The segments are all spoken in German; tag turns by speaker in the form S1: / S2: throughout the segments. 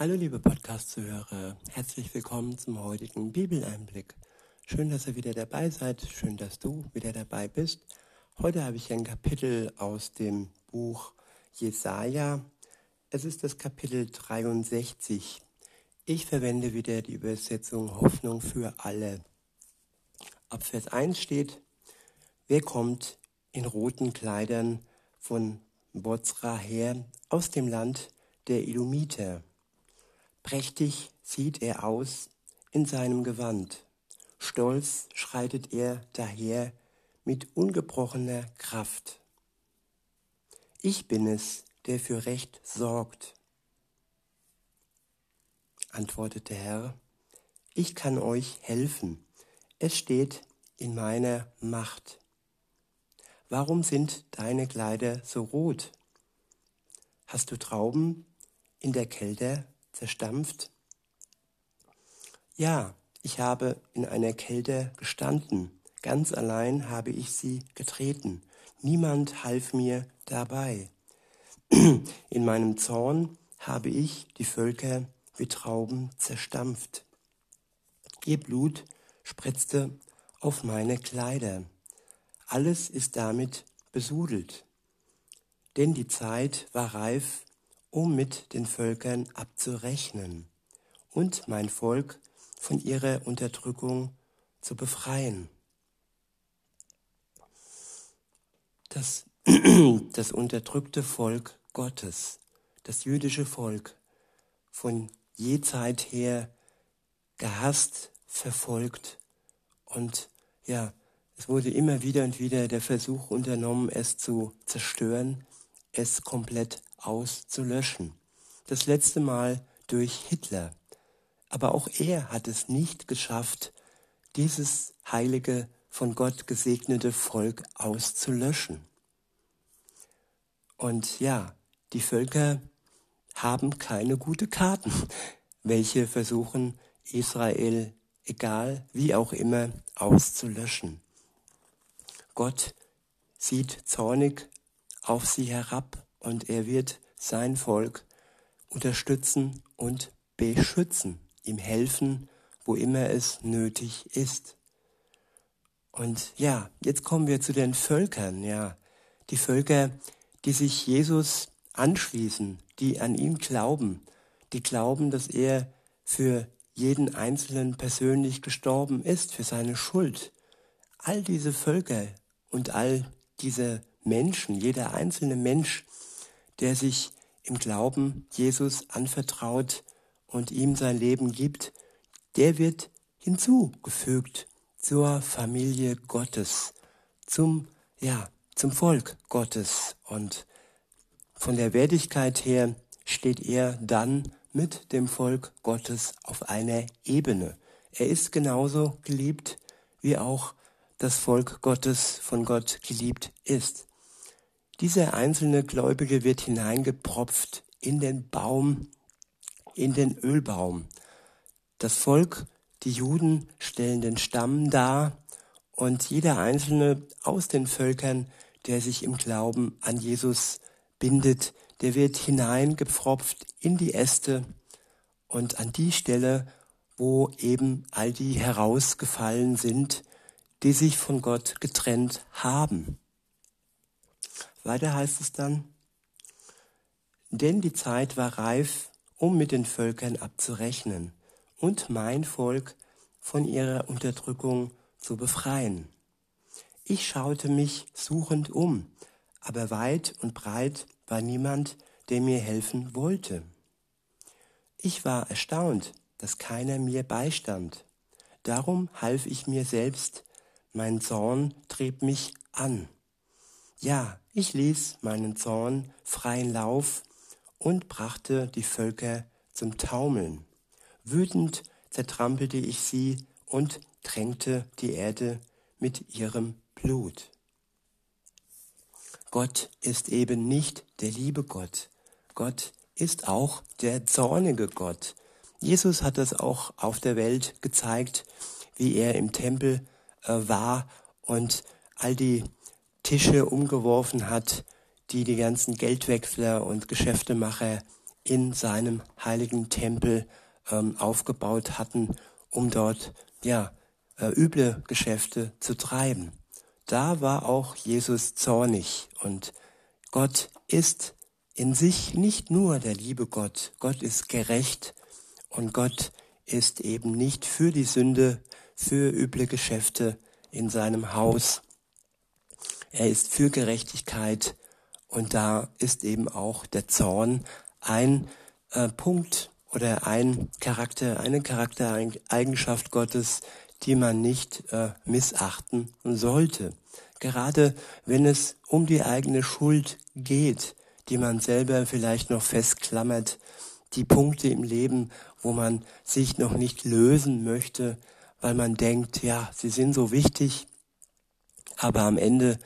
S1: Hallo liebe Podcast-Zuhörer, herzlich willkommen zum heutigen Bibeleinblick. Schön, dass ihr wieder dabei seid, schön, dass du wieder dabei bist. Heute habe ich ein Kapitel aus dem Buch Jesaja. Es ist das Kapitel 63. Ich verwende wieder die Übersetzung Hoffnung für alle. Ab Vers 1 steht, wer kommt in roten Kleidern von Bozra her aus dem Land der Illumiter? Prächtig sieht er aus in seinem Gewand. Stolz schreitet er daher mit ungebrochener Kraft. Ich bin es, der für Recht sorgt, antwortete der Herr. Ich kann euch helfen. Es steht in meiner Macht. Warum sind deine Kleider so rot? Hast du Trauben in der Kälte zerstampft? Ja, ich habe in einer Kälte gestanden, ganz allein habe ich sie getreten, niemand half mir dabei. In meinem Zorn habe ich die Völker wie Trauben zerstampft. Ihr Blut spritzte auf meine Kleider. Alles ist damit besudelt. Denn die Zeit war reif um mit den Völkern abzurechnen und mein Volk von ihrer Unterdrückung zu befreien. Das, das unterdrückte Volk Gottes, das jüdische Volk, von je Zeit her gehasst, verfolgt und ja, es wurde immer wieder und wieder der Versuch unternommen, es zu zerstören, es komplett auszulöschen. Das letzte Mal durch Hitler. Aber auch er hat es nicht geschafft, dieses heilige, von Gott gesegnete Volk auszulöschen. Und ja, die Völker haben keine gute Karten, welche versuchen, Israel, egal wie auch immer, auszulöschen. Gott sieht zornig auf sie herab und er wird sein Volk unterstützen und beschützen, ihm helfen, wo immer es nötig ist. Und ja, jetzt kommen wir zu den Völkern, ja. Die Völker, die sich Jesus anschließen, die an ihn glauben, die glauben, dass er für jeden Einzelnen persönlich gestorben ist, für seine Schuld. All diese Völker und all diese Menschen, jeder einzelne Mensch, der sich im Glauben Jesus anvertraut und ihm sein Leben gibt, der wird hinzugefügt zur Familie Gottes, zum, ja, zum Volk Gottes. Und von der Wertigkeit her steht er dann mit dem Volk Gottes auf einer Ebene. Er ist genauso geliebt, wie auch das Volk Gottes von Gott geliebt ist. Dieser einzelne Gläubige wird hineingepropft in den Baum, in den Ölbaum. Das Volk, die Juden stellen den Stamm dar und jeder einzelne aus den Völkern, der sich im Glauben an Jesus bindet, der wird hineingepfropft in die Äste und an die Stelle, wo eben all die herausgefallen sind, die sich von Gott getrennt haben. Weiter heißt es dann, denn die Zeit war reif, um mit den Völkern abzurechnen und mein Volk von ihrer Unterdrückung zu befreien. Ich schaute mich suchend um, aber weit und breit war niemand, der mir helfen wollte. Ich war erstaunt, dass keiner mir beistand. Darum half ich mir selbst, mein Zorn trieb mich an. Ja, ich ließ meinen Zorn freien Lauf und brachte die Völker zum Taumeln. Wütend zertrampelte ich sie und tränkte die Erde mit ihrem Blut. Gott ist eben nicht der liebe Gott. Gott ist auch der zornige Gott. Jesus hat das auch auf der Welt gezeigt, wie er im Tempel äh, war und all die Tische umgeworfen hat, die die ganzen Geldwechsler und Geschäftemacher in seinem heiligen Tempel ähm, aufgebaut hatten, um dort ja äh, üble Geschäfte zu treiben. Da war auch Jesus zornig und Gott ist in sich nicht nur der liebe Gott, Gott ist gerecht und Gott ist eben nicht für die Sünde, für üble Geschäfte in seinem Haus. Er ist für Gerechtigkeit und da ist eben auch der Zorn ein äh, Punkt oder ein Charakter, eine Charaktereigenschaft Gottes, die man nicht äh, missachten sollte. Gerade wenn es um die eigene Schuld geht, die man selber vielleicht noch festklammert, die Punkte im Leben, wo man sich noch nicht lösen möchte, weil man denkt, ja, sie sind so wichtig, aber am Ende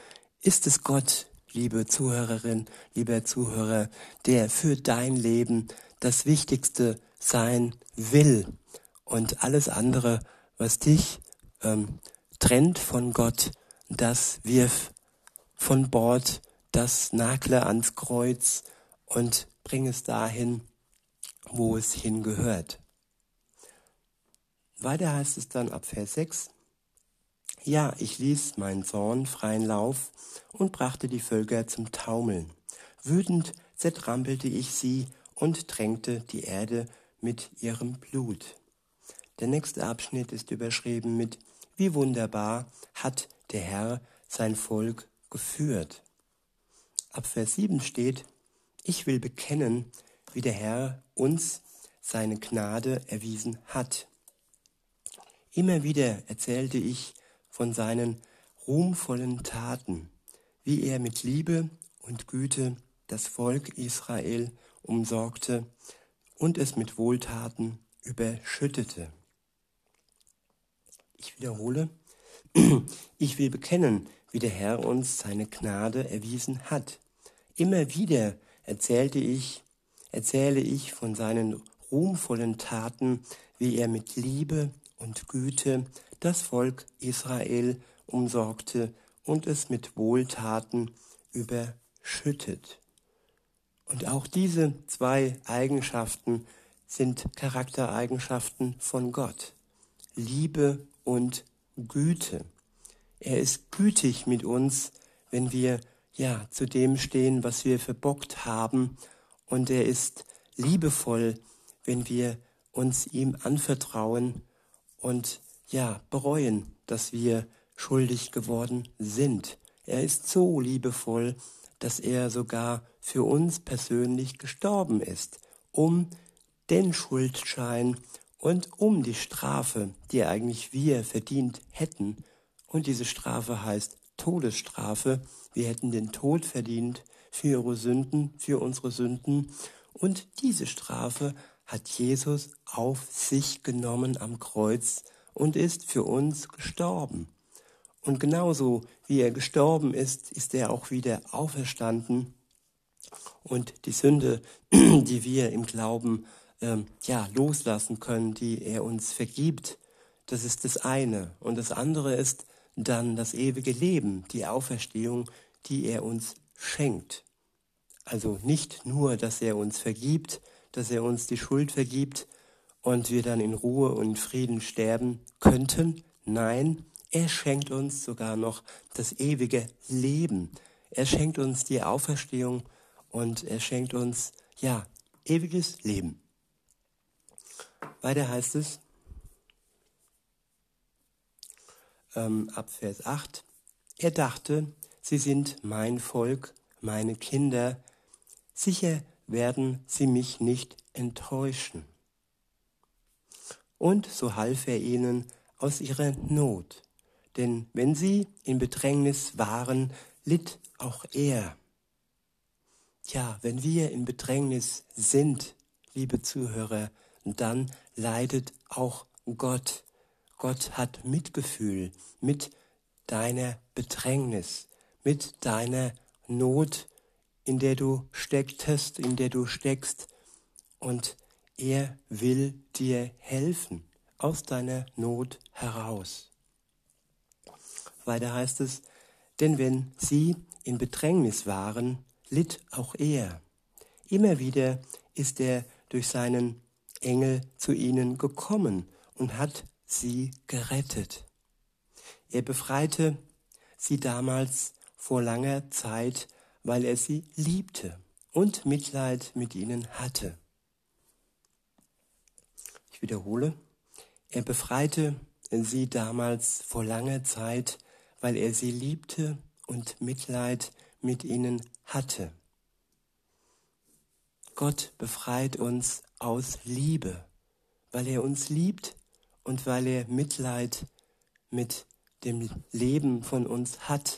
S1: ist es Gott, liebe Zuhörerin, lieber Zuhörer, der für dein Leben das Wichtigste sein will und alles andere, was dich ähm, trennt von Gott, das wirf von Bord, das nagle ans Kreuz und bring es dahin, wo es hingehört. Weiter heißt es dann ab Vers 6, ja, ich ließ meinen Zorn freien Lauf und brachte die Völker zum Taumeln. Wütend zertrampelte ich sie und tränkte die Erde mit ihrem Blut. Der nächste Abschnitt ist überschrieben mit Wie wunderbar hat der Herr sein Volk geführt. Ab Vers 7 steht, ich will bekennen, wie der Herr uns seine Gnade erwiesen hat. Immer wieder erzählte ich von seinen ruhmvollen Taten, wie er mit Liebe und Güte das Volk Israel umsorgte und es mit Wohltaten überschüttete. Ich wiederhole, ich will bekennen, wie der Herr uns seine Gnade erwiesen hat. Immer wieder erzählte ich, erzähle ich von seinen ruhmvollen Taten, wie er mit Liebe und Güte das Volk Israel umsorgte und es mit Wohltaten überschüttet. Und auch diese zwei Eigenschaften sind Charaktereigenschaften von Gott. Liebe und Güte. Er ist gütig mit uns, wenn wir ja zu dem stehen, was wir verbockt haben. Und er ist liebevoll, wenn wir uns ihm anvertrauen und ja bereuen, dass wir schuldig geworden sind. Er ist so liebevoll, dass er sogar für uns persönlich gestorben ist, um den Schuldschein und um die Strafe, die eigentlich wir verdient hätten. Und diese Strafe heißt Todesstrafe. Wir hätten den Tod verdient für ihre Sünden, für unsere Sünden. Und diese Strafe hat Jesus auf sich genommen am Kreuz und ist für uns gestorben. Und genauso wie er gestorben ist, ist er auch wieder auferstanden. Und die Sünde, die wir im Glauben ähm, ja loslassen können, die er uns vergibt, das ist das eine. Und das andere ist dann das ewige Leben, die Auferstehung, die er uns schenkt. Also nicht nur, dass er uns vergibt, dass er uns die Schuld vergibt und wir dann in Ruhe und Frieden sterben könnten. Nein, er schenkt uns sogar noch das ewige Leben. Er schenkt uns die Auferstehung und er schenkt uns, ja, ewiges Leben. Weiter heißt es, ähm, ab Vers 8, er dachte, sie sind mein Volk, meine Kinder, sicher werden sie mich nicht enttäuschen. Und so half er ihnen aus ihrer Not denn wenn sie in Bedrängnis waren, litt auch er. Tja, wenn wir in Bedrängnis sind, liebe Zuhörer, dann leidet auch Gott. Gott hat Mitgefühl mit deiner Bedrängnis, mit deiner Not, in der du stecktest, in der du steckst. Und er will dir helfen aus deiner Not heraus. Weiter heißt es, denn wenn sie in Bedrängnis waren, litt auch er. Immer wieder ist er durch seinen Engel zu ihnen gekommen und hat sie gerettet. Er befreite sie damals vor langer Zeit, weil er sie liebte und Mitleid mit ihnen hatte. Wiederhole, er befreite sie damals vor langer Zeit, weil er sie liebte und Mitleid mit ihnen hatte. Gott befreit uns aus Liebe, weil er uns liebt und weil er Mitleid mit dem Leben von uns hat,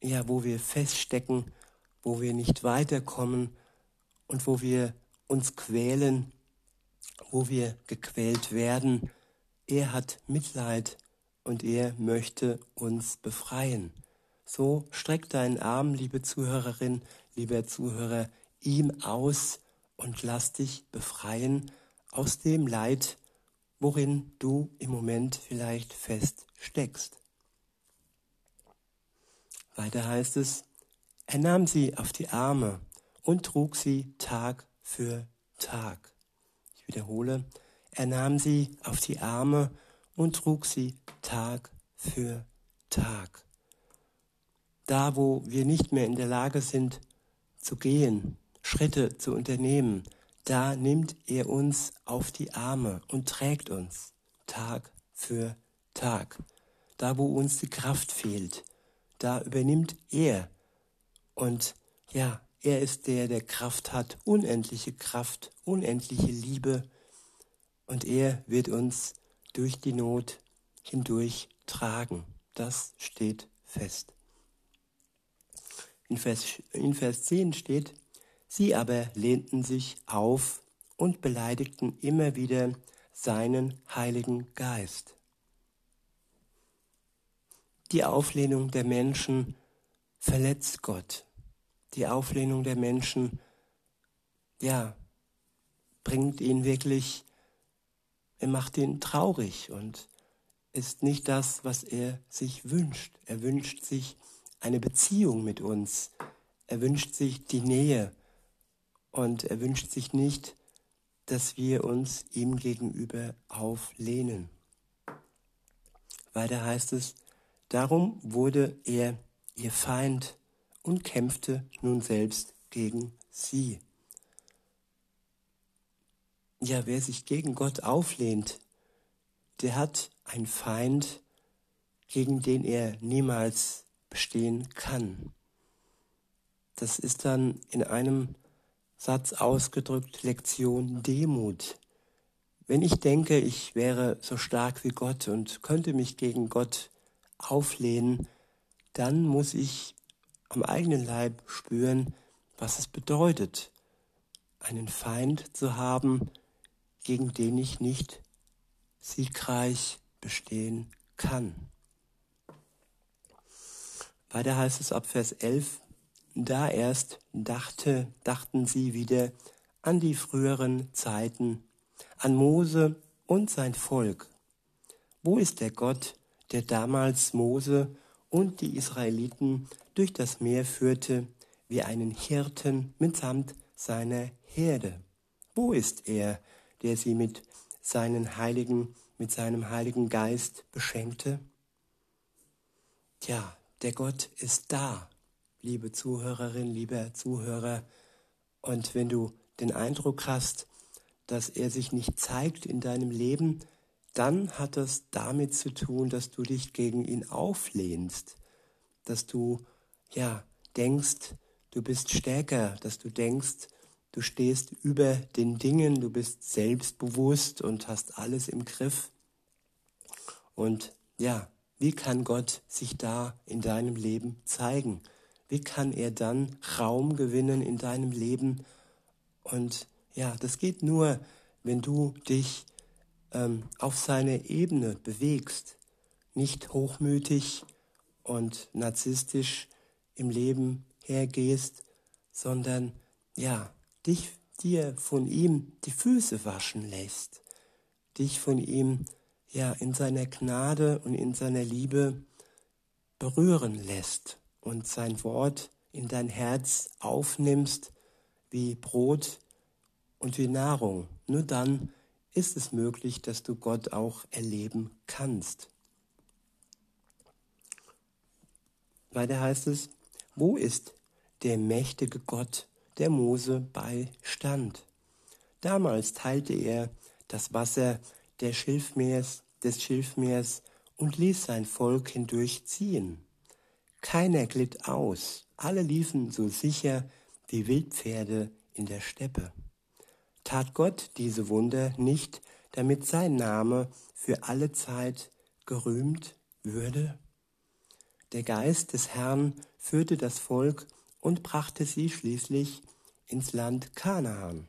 S1: ja, wo wir feststecken, wo wir nicht weiterkommen und wo wir uns quälen, wo wir gequält werden. Er hat Mitleid und er möchte uns befreien. So streck deinen Arm, liebe Zuhörerin, lieber Zuhörer, ihm aus und lass dich befreien aus dem Leid, worin du im Moment vielleicht fest steckst. Weiter heißt es, er nahm sie auf die Arme und trug sie Tag für Tag. Wiederhole, er nahm sie auf die Arme und trug sie Tag für Tag. Da, wo wir nicht mehr in der Lage sind zu gehen, Schritte zu unternehmen, da nimmt er uns auf die Arme und trägt uns Tag für Tag. Da, wo uns die Kraft fehlt, da übernimmt er. Und ja, er ist der, der Kraft hat, unendliche Kraft, unendliche Liebe. Und er wird uns durch die Not hindurch tragen. Das steht fest. In Vers, in Vers 10 steht, Sie aber lehnten sich auf und beleidigten immer wieder seinen Heiligen Geist. Die Auflehnung der Menschen verletzt Gott. Die Auflehnung der Menschen, ja, bringt ihn wirklich, er macht ihn traurig und ist nicht das, was er sich wünscht. Er wünscht sich eine Beziehung mit uns. Er wünscht sich die Nähe und er wünscht sich nicht, dass wir uns ihm gegenüber auflehnen. Weiter heißt es, darum wurde er ihr Feind und kämpfte nun selbst gegen sie. Ja, wer sich gegen Gott auflehnt, der hat einen Feind, gegen den er niemals bestehen kann. Das ist dann in einem Satz ausgedrückt Lektion Demut. Wenn ich denke, ich wäre so stark wie Gott und könnte mich gegen Gott auflehnen, dann muss ich am eigenen Leib spüren, was es bedeutet, einen Feind zu haben, gegen den ich nicht siegreich bestehen kann. Weiter heißt es ab Vers 11, da erst dachte, dachten sie wieder an die früheren Zeiten, an Mose und sein Volk. Wo ist der Gott, der damals Mose und die Israeliten durch das Meer führte, wie einen Hirten mitsamt seiner Herde? Wo ist er, der sie mit seinen Heiligen, mit seinem Heiligen Geist beschenkte? Tja, der Gott ist da, liebe Zuhörerin, lieber Zuhörer. Und wenn du den Eindruck hast, dass er sich nicht zeigt in deinem Leben, dann hat das damit zu tun, dass du dich gegen ihn auflehnst, dass du ja denkst, du bist stärker, dass du denkst, du stehst über den Dingen, du bist selbstbewusst und hast alles im Griff. Und ja, wie kann Gott sich da in deinem Leben zeigen? wie kann er dann Raum gewinnen in deinem Leben? Und ja, das geht nur, wenn du dich ähm, auf seine Ebene bewegst, nicht hochmütig und narzisstisch im Leben hergehst, sondern ja, dich dir von ihm die Füße waschen lässt, dich von ihm ja in seiner Gnade und in seiner Liebe berühren lässt und sein Wort in dein Herz aufnimmst wie Brot und wie Nahrung. Nur dann ist es möglich, dass du Gott auch erleben kannst. Weiter heißt es, wo ist der mächtige Gott, der Mose beistand? Damals teilte er das Wasser der Schilfmeers, des Schilfmeers und ließ sein Volk hindurchziehen. Keiner glitt aus, alle liefen so sicher wie Wildpferde in der Steppe. Tat Gott diese Wunder nicht, damit sein Name für alle Zeit gerühmt würde? Der Geist des Herrn führte das Volk und brachte sie schließlich ins Land Kanaan.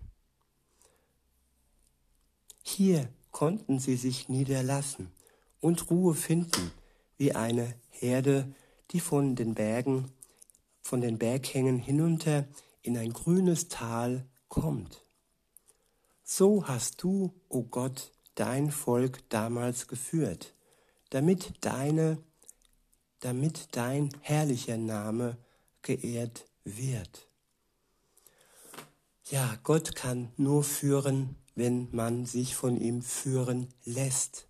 S1: Hier konnten sie sich niederlassen und Ruhe finden, wie eine Herde, die von den Bergen, von den Berghängen hinunter in ein grünes Tal kommt. So hast du, o oh Gott, dein Volk damals geführt, damit deine, damit dein herrlicher Name geehrt wird. Ja, Gott kann nur führen, wenn man sich von ihm führen lässt.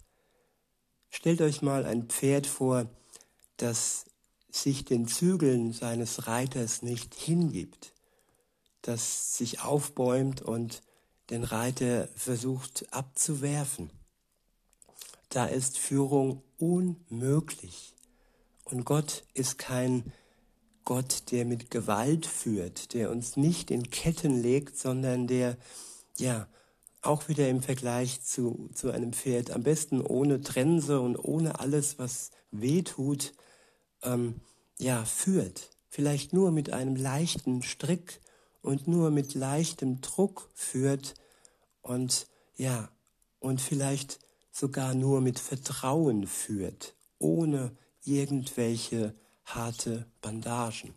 S1: Stellt euch mal ein Pferd vor, das sich den Zügeln seines Reiters nicht hingibt, das sich aufbäumt und den Reiter versucht abzuwerfen. Da ist Führung unmöglich. Und Gott ist kein Gott, der mit Gewalt führt, der uns nicht in Ketten legt, sondern der, ja, auch wieder im Vergleich zu, zu einem Pferd, am besten ohne Trense und ohne alles, was weh tut, ähm, ja, führt. Vielleicht nur mit einem leichten Strick und nur mit leichtem Druck führt und ja, und vielleicht sogar nur mit Vertrauen führt, ohne irgendwelche harte Bandagen.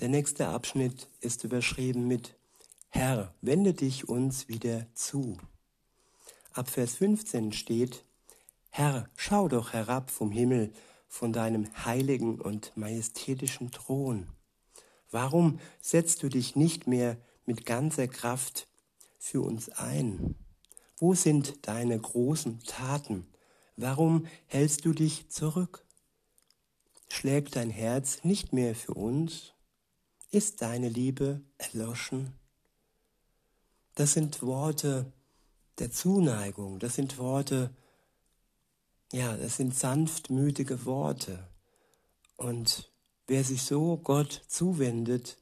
S1: Der nächste Abschnitt ist überschrieben mit Herr, wende dich uns wieder zu. Ab Vers 15 steht, Herr, schau doch herab vom Himmel, von deinem heiligen und majestätischen Thron. Warum setzt du dich nicht mehr mit ganzer Kraft für uns ein? Wo sind deine großen Taten? Warum hältst du dich zurück? Schlägt dein Herz nicht mehr für uns? Ist deine Liebe erloschen? Das sind Worte der Zuneigung, das sind Worte, ja, das sind sanftmütige Worte. Und wer sich so Gott zuwendet,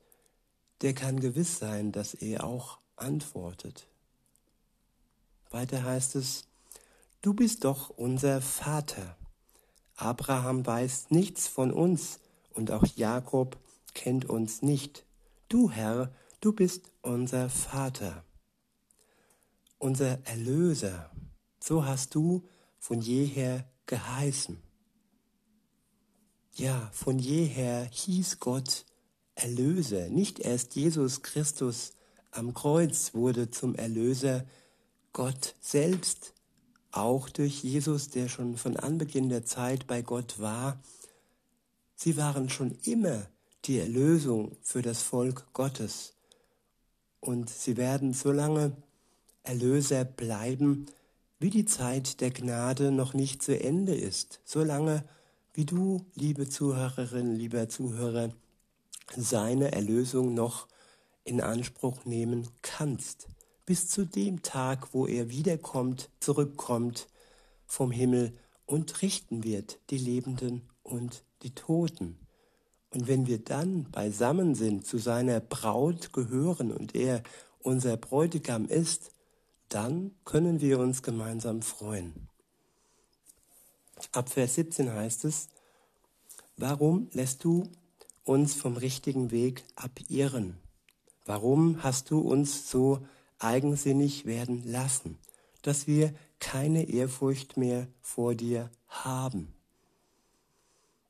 S1: der kann gewiss sein, dass er auch antwortet. Weiter heißt es, du bist doch unser Vater. Abraham weiß nichts von uns und auch Jakob kennt uns nicht. Du Herr, du bist unser Vater unser Erlöser. So hast du von jeher geheißen. Ja, von jeher hieß Gott Erlöser. Nicht erst Jesus Christus am Kreuz wurde zum Erlöser, Gott selbst, auch durch Jesus, der schon von Anbeginn der Zeit bei Gott war. Sie waren schon immer die Erlösung für das Volk Gottes. Und sie werden so lange Erlöser bleiben, wie die Zeit der Gnade noch nicht zu Ende ist, solange wie du, liebe Zuhörerin, lieber Zuhörer, seine Erlösung noch in Anspruch nehmen kannst, bis zu dem Tag, wo er wiederkommt, zurückkommt vom Himmel und richten wird die Lebenden und die Toten. Und wenn wir dann beisammen sind, zu seiner Braut gehören und er unser Bräutigam ist, dann können wir uns gemeinsam freuen. Ab Vers 17 heißt es, warum lässt du uns vom richtigen Weg abirren? Warum hast du uns so eigensinnig werden lassen, dass wir keine Ehrfurcht mehr vor dir haben?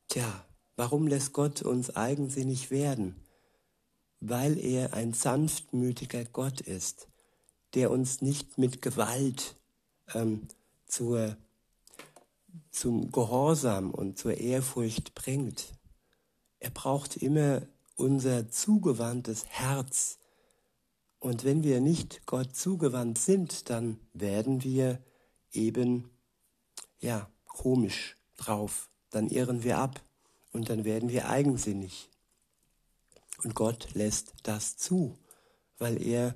S1: Tja, warum lässt Gott uns eigensinnig werden? Weil er ein sanftmütiger Gott ist der uns nicht mit Gewalt ähm, zur, zum Gehorsam und zur Ehrfurcht bringt. Er braucht immer unser zugewandtes Herz, Und wenn wir nicht Gott zugewandt sind, dann werden wir eben, ja, komisch drauf. Dann irren wir ab und dann werden wir eigensinnig. Und Gott lässt das zu, weil er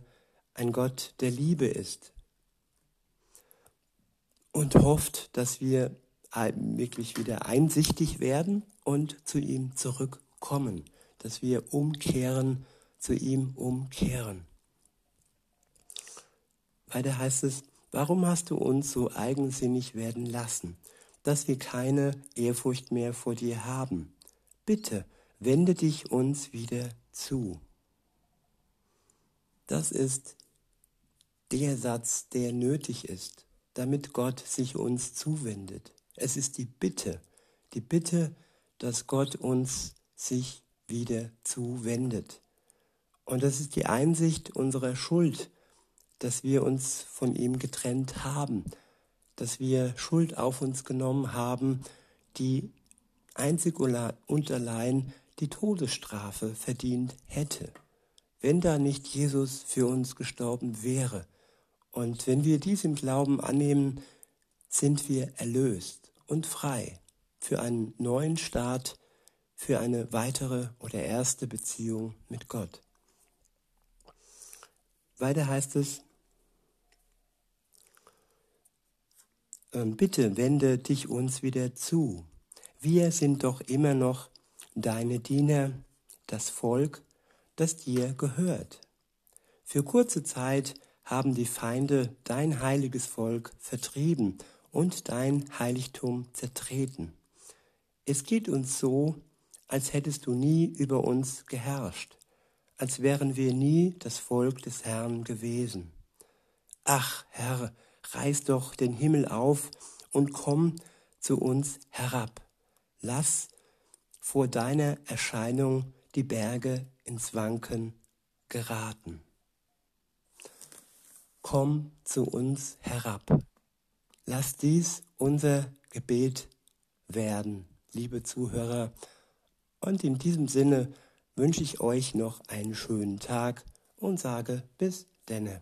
S1: ein Gott der Liebe ist und hofft, dass wir wirklich wieder einsichtig werden und zu ihm zurückkommen, dass wir umkehren, zu ihm umkehren. Weiter heißt es, warum hast du uns so eigensinnig werden lassen, dass wir keine Ehrfurcht mehr vor dir haben? Bitte, wende dich uns wieder zu. Das ist der Satz, der nötig ist, damit Gott sich uns zuwendet. Es ist die Bitte, die Bitte, dass Gott uns sich wieder zuwendet. Und das ist die Einsicht unserer Schuld, dass wir uns von ihm getrennt haben, dass wir Schuld auf uns genommen haben, die einzig und allein die Todesstrafe verdient hätte, wenn da nicht Jesus für uns gestorben wäre. Und wenn wir dies im Glauben annehmen, sind wir erlöst und frei für einen neuen Start, für eine weitere oder erste Beziehung mit Gott. Weiter heißt es, ähm, bitte wende dich uns wieder zu. Wir sind doch immer noch deine Diener, das Volk, das dir gehört. Für kurze Zeit haben die Feinde dein heiliges Volk vertrieben und dein Heiligtum zertreten. Es geht uns so, als hättest du nie über uns geherrscht, als wären wir nie das Volk des Herrn gewesen. Ach, Herr, reiß doch den Himmel auf und komm zu uns herab. Lass vor deiner Erscheinung die Berge ins Wanken geraten. Komm zu uns herab. Lass dies unser Gebet werden, liebe Zuhörer. Und in diesem Sinne wünsche ich euch noch einen schönen Tag und sage bis denne.